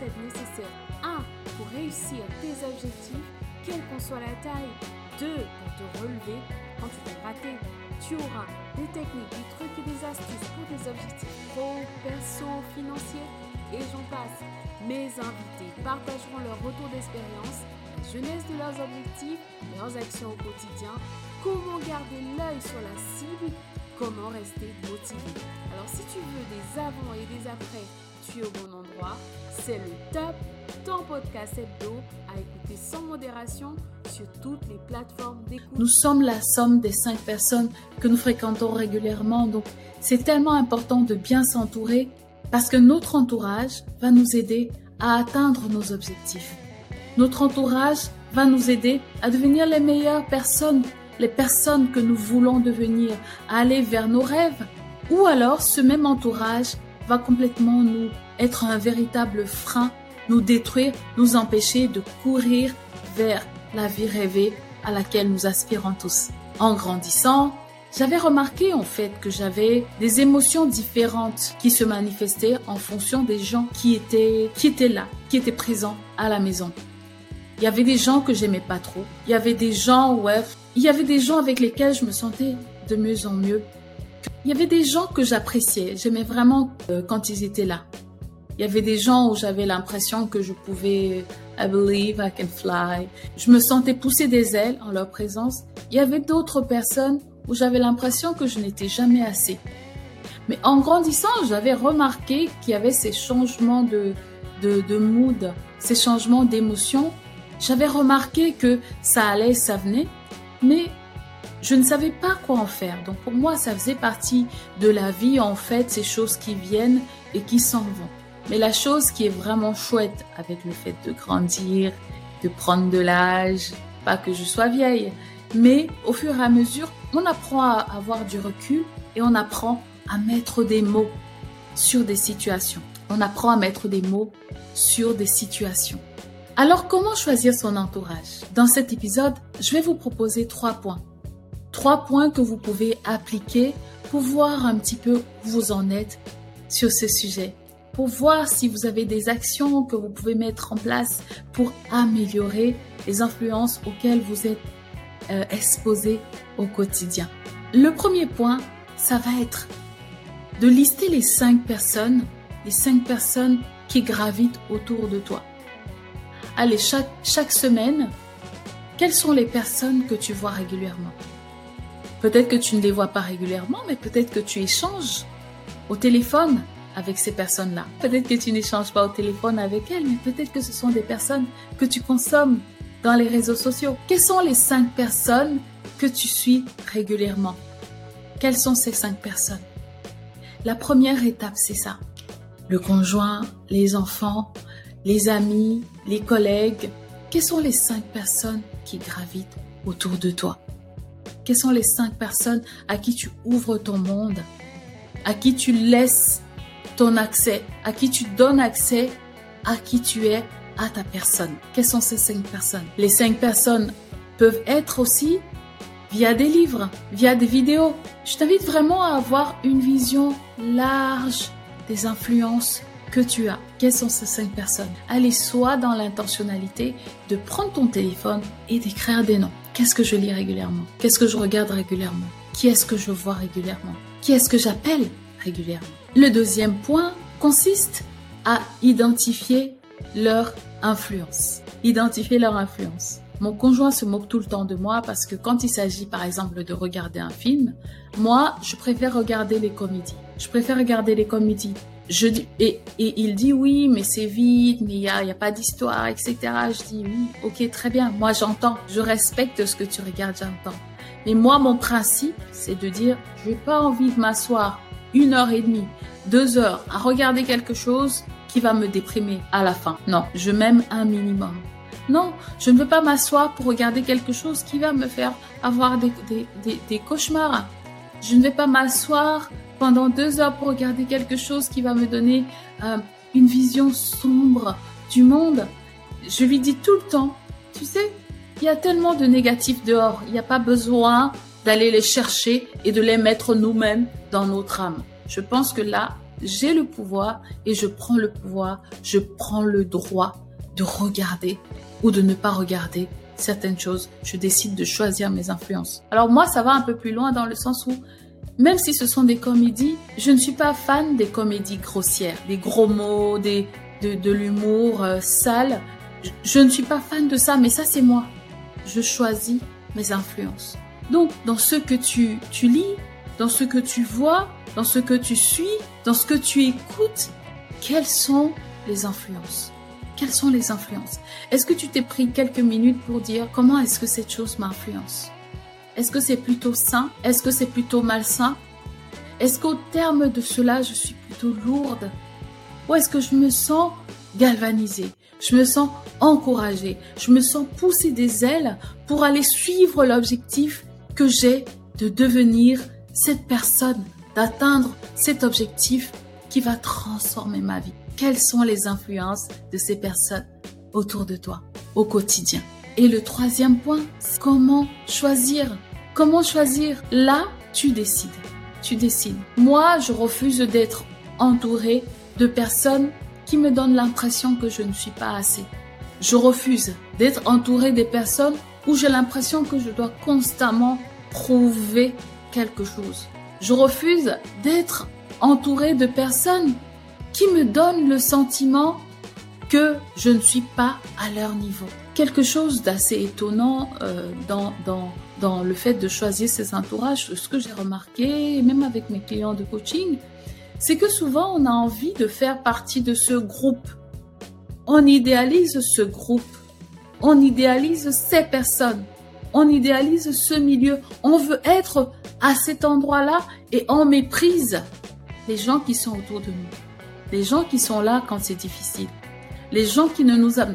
nous allons parler du mindset nécessaire. 1. Pour réussir tes objectifs, quelle qu'en soit la taille. 2. Pour te relever quand tu t'es raté. Tu auras des techniques, des trucs et des astuces pour des objectifs pro, perso, financiers et j'en passe. Mes invités partageront leur retour d'expérience, la jeunesse de leurs objectifs, leurs actions au quotidien, comment garder l'œil sur la cible, comment rester motivé. Alors si tu veux des avant et des après, au bon endroit. C'est le top, ton podcast hebdo à écouter sans modération sur toutes les plateformes. Nous sommes la somme des cinq personnes que nous fréquentons régulièrement, donc c'est tellement important de bien s'entourer parce que notre entourage va nous aider à atteindre nos objectifs. Notre entourage va nous aider à devenir les meilleures personnes, les personnes que nous voulons devenir, à aller vers nos rêves. Ou alors ce même entourage va complètement nous être un véritable frein, nous détruire, nous empêcher de courir vers la vie rêvée à laquelle nous aspirons tous. En grandissant, j'avais remarqué en fait que j'avais des émotions différentes qui se manifestaient en fonction des gens qui étaient, qui étaient là, qui étaient présents à la maison. Il y avait des gens que j'aimais pas trop. Il y avait des gens, ouais, il y avait des gens avec lesquels je me sentais de mieux en mieux. Il y avait des gens que j'appréciais. J'aimais vraiment euh, quand ils étaient là. Il y avait des gens où j'avais l'impression que je pouvais, I believe I can fly. Je me sentais pousser des ailes en leur présence. Il y avait d'autres personnes où j'avais l'impression que je n'étais jamais assez. Mais en grandissant, j'avais remarqué qu'il y avait ces changements de, de, de mood, ces changements d'émotion. J'avais remarqué que ça allait, ça venait, mais je ne savais pas quoi en faire. Donc pour moi, ça faisait partie de la vie, en fait, ces choses qui viennent et qui s'en vont. Mais la chose qui est vraiment chouette avec le fait de grandir, de prendre de l'âge, pas que je sois vieille, mais au fur et à mesure, on apprend à avoir du recul et on apprend à mettre des mots sur des situations. On apprend à mettre des mots sur des situations. Alors comment choisir son entourage? Dans cet épisode, je vais vous proposer trois points. Trois points que vous pouvez appliquer pour voir un petit peu où vous en êtes sur ce sujet pour voir si vous avez des actions que vous pouvez mettre en place pour améliorer les influences auxquelles vous êtes euh, exposé au quotidien. Le premier point, ça va être de lister les cinq personnes, les cinq personnes qui gravitent autour de toi. Allez, chaque, chaque semaine, quelles sont les personnes que tu vois régulièrement? Peut-être que tu ne les vois pas régulièrement, mais peut-être que tu échanges au téléphone avec ces personnes-là. Peut-être que tu n'échanges pas au téléphone avec elles, mais peut-être que ce sont des personnes que tu consommes dans les réseaux sociaux. Quelles sont les cinq personnes que tu suis régulièrement? Quelles sont ces cinq personnes? La première étape, c'est ça. Le conjoint, les enfants, les amis, les collègues. Quelles sont les cinq personnes qui gravitent autour de toi? Quelles sont les cinq personnes à qui tu ouvres ton monde? À qui tu laisses ton accès, à qui tu donnes accès, à qui tu es, à ta personne. Quelles sont ces cinq personnes? Les cinq personnes peuvent être aussi via des livres, via des vidéos. Je t'invite vraiment à avoir une vision large des influences que tu as. Quelles sont ces cinq personnes? Allez soit dans l'intentionnalité de prendre ton téléphone et d'écrire des noms. Qu'est-ce que je lis régulièrement? Qu'est-ce que je regarde régulièrement? Qui est-ce que je vois régulièrement? Qui est-ce que j'appelle régulièrement? Le deuxième point consiste à identifier leur influence. Identifier leur influence. Mon conjoint se moque tout le temps de moi parce que quand il s'agit par exemple de regarder un film, moi je préfère regarder les comédies. Je préfère regarder les comédies. Je dis, et, il dit oui, mais c'est vide, mais il n'y a, y a pas d'histoire, etc. Je dis oui, ok, très bien. Moi j'entends, je respecte ce que tu regardes, j'entends. Mais moi mon principe, c'est de dire, je n'ai pas envie de m'asseoir une heure et demie, deux heures à regarder quelque chose qui va me déprimer à la fin. Non, je m'aime un minimum. Non, je ne veux pas m'asseoir pour regarder quelque chose qui va me faire avoir des, des, cauchemars. Je ne vais pas m'asseoir pendant deux heures pour regarder quelque chose qui va me donner euh, une vision sombre du monde. Je lui dis tout le temps, tu sais, il y a tellement de négatifs dehors, il n'y a pas besoin d'aller les chercher et de les mettre nous-mêmes dans notre âme. Je pense que là, j'ai le pouvoir et je prends le pouvoir, je prends le droit de regarder ou de ne pas regarder certaines choses. Je décide de choisir mes influences. Alors moi, ça va un peu plus loin dans le sens où même si ce sont des comédies, je ne suis pas fan des comédies grossières, des gros mots, des, de, l'humour euh, sale. Je, ne suis pas fan de ça, mais ça c'est moi. Je choisis mes influences. Donc, dans ce que tu, tu lis, dans ce que tu vois, dans ce que tu suis, dans ce que tu écoutes, quelles sont les influences? Quelles sont les influences? Est-ce que tu t'es pris quelques minutes pour dire comment est-ce que cette chose m'influence? Est-ce que c'est plutôt sain? Est-ce que c'est plutôt malsain? Est-ce qu'au terme de cela, je suis plutôt lourde? Ou est-ce que je me sens galvanisée? Je me sens encouragée? Je me sens pousser des ailes pour aller suivre l'objectif que j'ai de devenir cette personne, d'atteindre cet objectif qui va transformer ma vie? Quelles sont les influences de ces personnes autour de toi au quotidien? Et le troisième point, c'est comment choisir. Comment choisir? Là, tu décides. Tu décides. Moi, je refuse d'être entourée de personnes qui me donnent l'impression que je ne suis pas assez. Je refuse d'être entourée des personnes où j'ai l'impression que je dois constamment prouver quelque chose. Je refuse d'être entourée de personnes qui me donnent le sentiment que je ne suis pas à leur niveau. Quelque chose d'assez étonnant euh, dans, le fait de choisir ses entourages, ce que j'ai remarqué, même avec mes clients de coaching, c'est que souvent on a envie de faire partie de ce groupe. On idéalise ce groupe. On idéalise ces personnes. On idéalise ce milieu, on veut être à cet endroit-là et on méprise les gens qui sont autour de nous, les gens qui sont là quand c'est difficile, les gens qui ne nous à,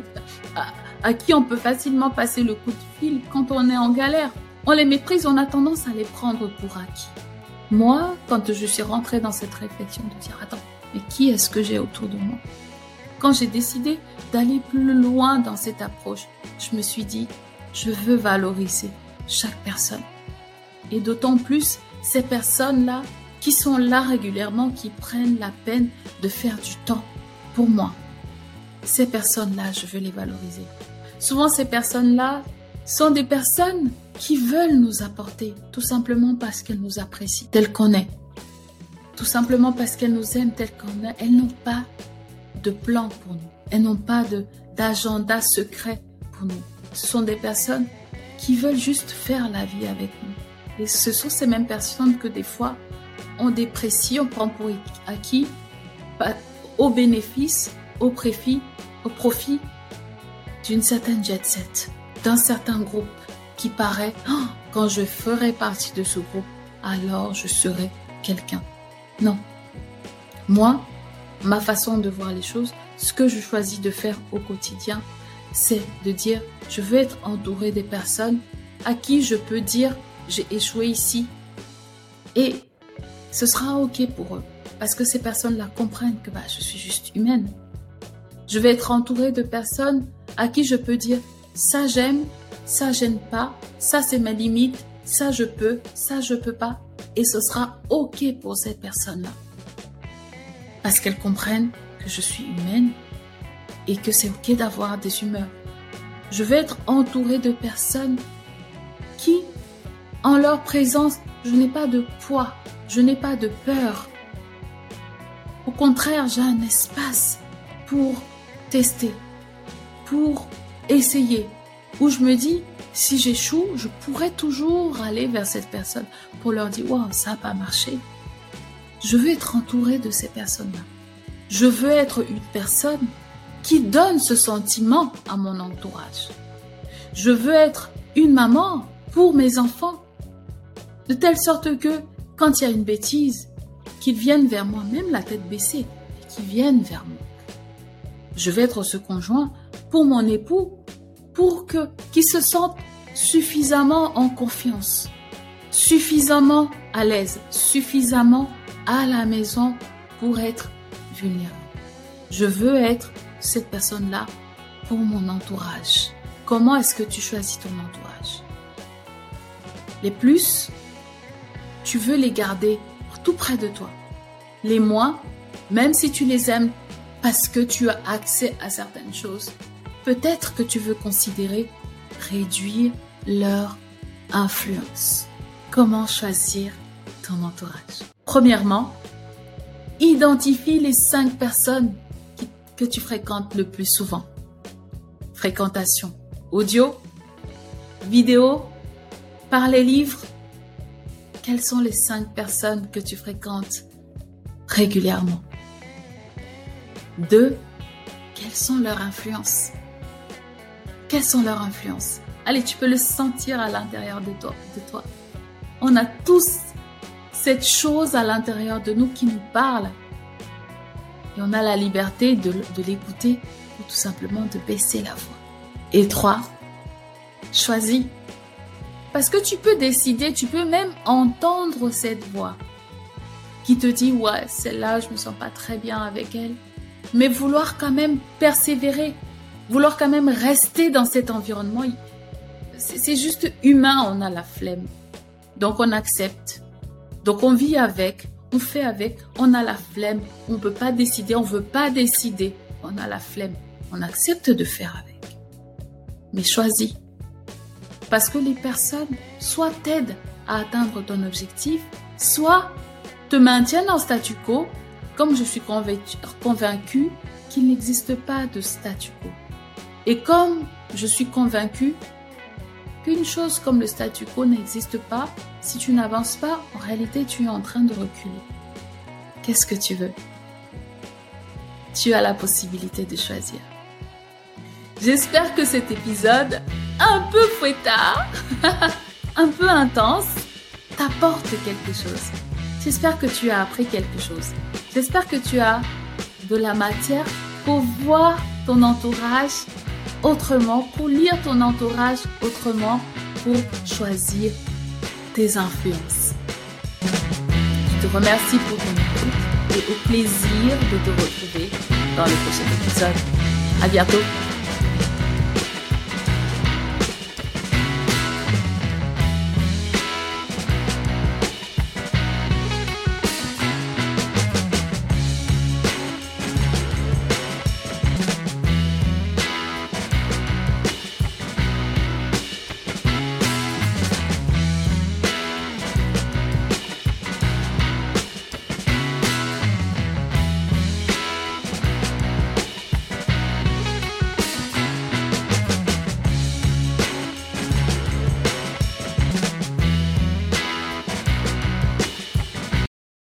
à qui on peut facilement passer le coup de fil quand on est en galère. On les méprise, on a tendance à les prendre pour acquis. Moi, quand je suis rentrée dans cette réflexion de dire attends, mais qui est-ce que j'ai autour de moi? Quand j'ai décidé d'aller plus loin dans cette approche, je me suis dit je veux valoriser chaque personne. Et d'autant plus ces personnes-là qui sont là régulièrement, qui prennent la peine de faire du temps pour moi. Ces personnes-là, je veux les valoriser. Souvent, ces personnes-là sont des personnes qui veulent nous apporter, tout simplement parce qu'elles nous apprécient telles qu'on est. Tout simplement parce qu'elles nous aiment telles qu'on est. Elles n'ont pas de plan pour nous. Elles n'ont pas d'agenda secret pour nous ce sont des personnes qui veulent juste faire la vie avec nous. Et ce sont ces mêmes personnes que des fois on déprécie, on prend pour acquis au bénéfice, au profit, au profit d'une certaine jet set, d'un certain groupe qui paraît, oh, quand je ferai partie de ce groupe, alors je serai quelqu'un. Non. Moi, ma façon de voir les choses, ce que je choisis de faire au quotidien, c'est de dire je veux être entouré des personnes à qui je peux dire j'ai échoué ici et ce sera ok pour eux parce que ces personnes-là comprennent que bah, je suis juste humaine. Je vais être entouré de personnes à qui je peux dire ça j'aime, ça j'aime pas, ça c'est ma limite, ça je peux, ça je peux pas et ce sera ok pour ces personnes-là parce qu'elles comprennent que je suis humaine et que c'est ok d'avoir des humeurs. Je vais être entouré de personnes qui, en leur présence, je n'ai pas de poids, je n'ai pas de peur. Au contraire, j'ai un espace pour tester, pour essayer, où je me dis, si j'échoue, je pourrais toujours aller vers cette personne pour leur dire, wow, ça n'a pas marché. Je veux être entouré de ces personnes-là. Je veux être une personne qui donne ce sentiment à mon entourage. Je veux être une maman pour mes enfants, de telle sorte que quand il y a une bêtise, qu'ils viennent vers moi, même la tête baissée, qu'ils viennent vers moi. Je veux être ce conjoint pour mon époux, pour que qu'il se sente suffisamment en confiance, suffisamment à l'aise, suffisamment à la maison pour être vulnérable. Je veux être cette personne-là pour mon entourage Comment est-ce que tu choisis ton entourage? Les plus, tu veux les garder tout près de toi. Les moins, même si tu les aimes parce que tu as accès à certaines choses, peut-être que tu veux considérer réduire leur influence. Comment choisir ton entourage? Premièrement, identifie les cinq personnes que tu fréquentes le plus souvent. Fréquentation audio, vidéo, par les livres. Quelles sont les cinq personnes que tu fréquentes régulièrement? Deux, quelles sont leurs influences? Quelles sont leurs influences? Allez, tu peux le sentir à l'intérieur de toi, de toi. On a tous cette chose à l'intérieur de nous qui nous parle. Et on a la liberté de, de l'écouter ou tout simplement de baisser la voix. Et trois, choisis. Parce que tu peux décider, tu peux même entendre cette voix qui te dit, ouais, celle-là, je me sens pas très bien avec elle. Mais vouloir quand même persévérer, vouloir quand même rester dans cet environnement, c'est juste humain, on a la flemme. Donc on accepte. Donc on vit avec, on fait avec, on a la flemme, on peut pas décider, on veut pas décider, on a la flemme. On accepte de faire avec. Mais choisis. Parce que les personnes soit t'aident à atteindre ton objectif, soit te maintiennent en statu quo, comme je suis convaincue qu'il n'existe pas de statu quo. Et comme je suis convaincue qu'une chose comme le statu quo n'existe pas, si tu n'avances pas, en réalité, tu es en train de reculer. Qu'est-ce que tu veux? Tu as la possibilité de choisir. J'espère que cet épisode, un peu fouettard, un peu intense, t'apporte quelque chose. J'espère que tu as appris quelque chose. J'espère que tu as de la matière pour voir ton entourage autrement, pour lire ton entourage autrement, pour choisir tes influences. Je te remercie pour ton écoute et au plaisir de te retrouver dans le prochain épisode. À bientôt!